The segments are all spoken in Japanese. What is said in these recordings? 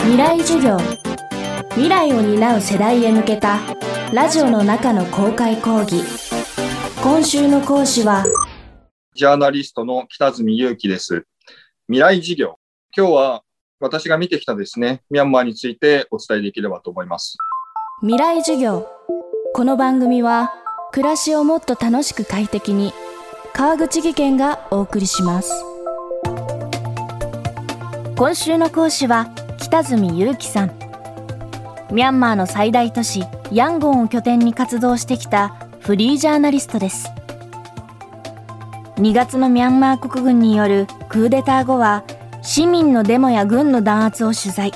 未来授業未来を担う世代へ向けたラジオの中の公開講義今週の講師はジャーナリストの北住祐樹です。未来事業。今日は私が見てきたですね、ミャンマーについてお伝えできればと思います。未来授業この番組は暮らしをもっと楽しく快適に川口義賢がお送りします今週の講師は北住祐樹さん。ミャンマーの最大都市ヤンゴンを拠点に活動してきたフリージャーナリストです。2月のミャンマー国軍によるクーデター後は市民のデモや軍の弾圧を取材。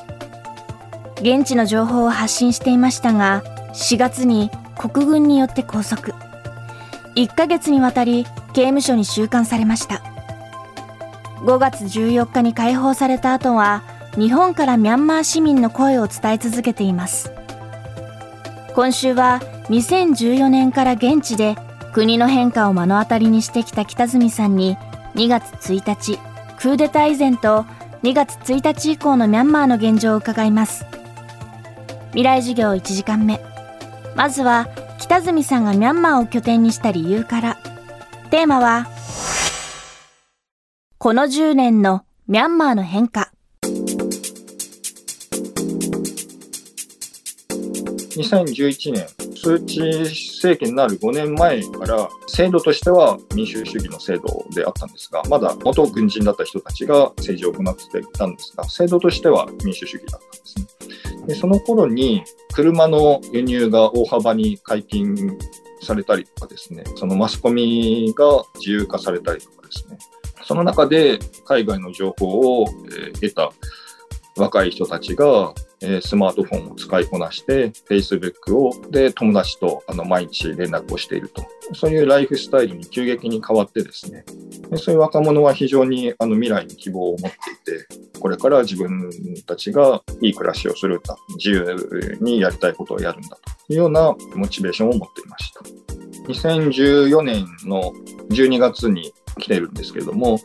現地の情報を発信していましたが4月に国軍によって拘束。1ヶ月にわたり刑務所に収監されました。5月14日に解放された後は日本からミャンマー市民の声を伝え続けています。今週は2014年から現地で国の変化を目の当たりにしてきた北住さんに2月1日クーデター以前と2月1日以降のミャンマーの現状を伺います。未来授業1時間目。まずは北住さんがミャンマーを拠点にした理由から。テーマはこの10年のミャンマーの変化。2011年、数値政権になる5年前から、制度としては民主主義の制度であったんですが、まだ元軍人だった人たちが政治を行っていたんですが、制度としては民主主義だったんですね。でその頃に車の輸入が大幅に解禁されたりとかですね、そのマスコミが自由化されたりとかですね、その中で海外の情報を、得た若い人たちが、スマートフォンを使いこなして、Facebook をで友達とあの毎日連絡をしていると、そういうライフスタイルに急激に変わってですね、そういう若者は非常にあの未来に希望を持っていて、これから自分たちがいい暮らしをするんだ、自由にやりたいことをやるんだというようなモチベーションを持っていました。2014年の12月に来ているんですけれども、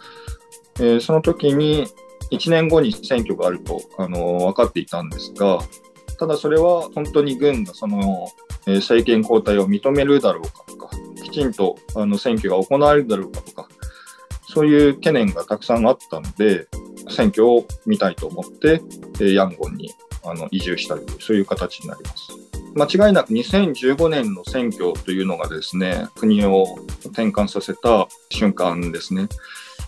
えーその時に1年後に選挙があると、あの分かっていたんですが、ただそれは本当に軍がその、えー政権交代を認めるだろうかとか、きちんとあの選挙が行われるだろうかとか、そういう懸念がたくさんあったので、選挙を見たいと思って、えーヤンゴンにあの移住したという、そういう形になります。間違いなく2015年の選挙というのがですね、国を転換させた瞬間ですね。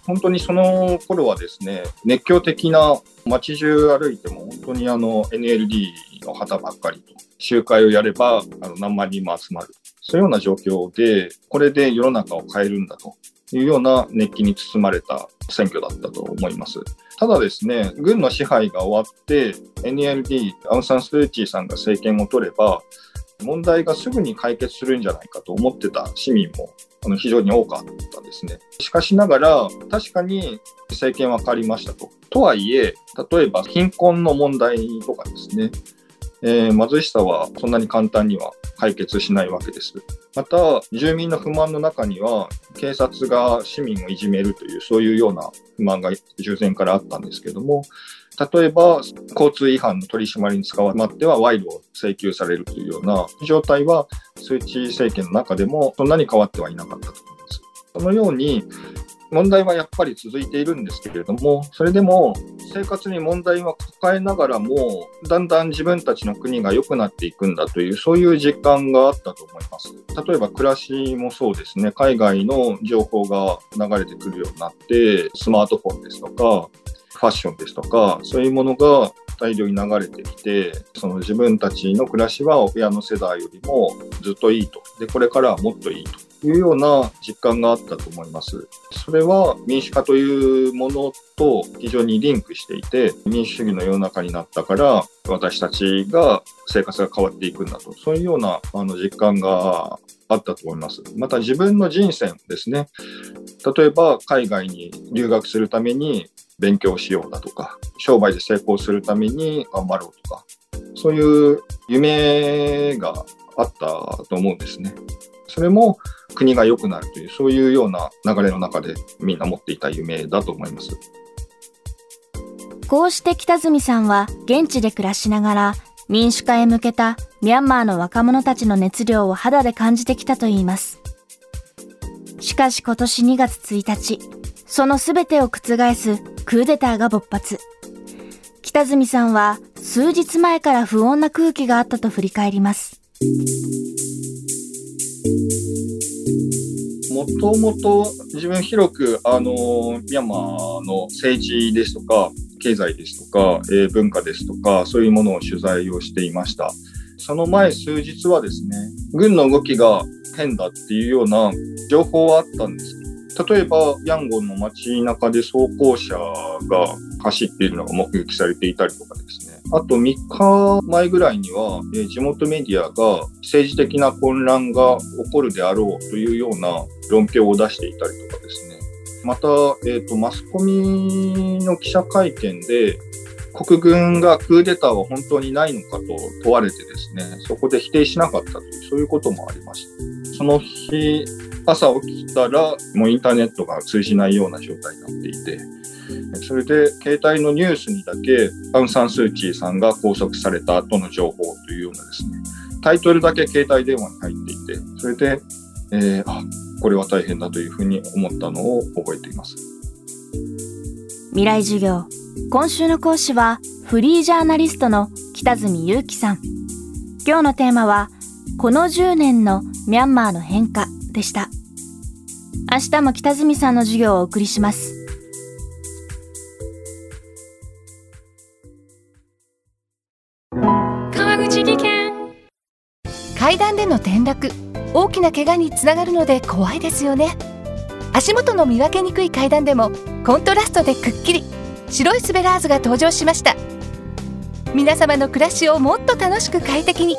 本当にその頃はですね、熱狂的な街中歩いても本当にあの NLD の旗ばっかりと、集会をやればあの何万人も集まる。そういうような状況で、これで世の中を変えるんだというような熱気に包まれた選挙だったと思います。ただですね、軍の支配が終わって、NLD、アウン・サン・スー・チーさんが政権を取れば、問題がすぐに解決するんじゃないかと思ってた市民もあの非常に多かったんですね。しかしながら、確かに政権は変わりましたと。とはいえ、例えば貧困の問題とかですね、えー貧しさはそんなに簡単には解決しないわけです。また、住民の不満の中には、警察が市民をいじめるという、そういうような不満が従前からあったんですけども、例えば、交通違反の取り締まりに使わまっては賄賂を請求されるというような状態は、スー・チ政権の中でもそんなに変わってはいなかったと思います。そのように、問題はやっぱり続いているんですけれども、それでも生活に問題は抱えながらも、だんだん自分たちの国が良くなっていくんだという、そういう実感があったと思います。例えば暮らしもそうですね、海外の情報が流れてくるようになって、スマートフォンですとか、ファッションですとか、そういうものが大量に流れてきて、その自分たちの暮らしは親の世代よりもずっといいと。で、これからはもっといいというような実感があったと思います。それは民主化というものと非常にリンクしていて、民主主義の世の中になったから、私たちが生活が変わっていくんだと。そういうようなあの実感があったと思います。また自分の人生ですね。例えば海外に留学するために勉強しようだとか、商売で成功するために頑張ろうとか、そういう夢があったと思うんですね。それも国が良くなるという、そういうような流れの中でみんな持っていた夢だと思います。こうして北住さんは現地で暮らしながら民主化へ向けたミャンマーの若者たちの熱量を肌で感じてきたといいます。しかし今年2月1日、その全てを覆すクーデターが勃発。北住さんは数日前から不穏な空気があったと振り返ります。もともと自分広くあのミャンマーの政治ですとか経済ですとか、えー、文化ですとかそういうものを取材をしていました。その前数日はですね軍の動きが変だっていうような情報はあったんです例えばヤンゴンの街中で装甲車が走っているのが目撃されていたりとかですねあと3日前ぐらいには、え地元メディアが政治的な混乱が起こるであろうというような論評を出していたりとかですね。また、えーと、マスコミの記者会見で、国軍がクーデターは本当にないのかと問われてですね、そこで否定しなかったという、そういうこともありました。その日、朝起きたら、もうインターネットが通じないような状態になっていて、それで携帯のニュースにだけアウン・サン・スー・チーさんが拘束された後の情報というようなですね、タイトルだけ携帯電話に入っていて、それで、えー、あ、これは大変だというふうに思ったのを覚えています。未来授業。今週の講師はフリージャーナリストの北住祐樹さん。今日のテーマは、この10年のミャンマーの変化でした。明日も北住さんの授業をお送りします。階段での転落。大きな怪我につながるので怖いですよね。足元の見分けにくい階段でもコントラストでくっきり。白いスベラーズが登場しました。皆様の暮らしをもっと楽しく快適に。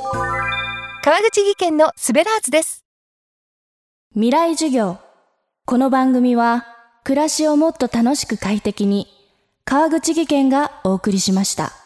川口技研のスベラーズです未来授業。この番組は暮らしをもっと楽しく快適に川口技研がお送りしました。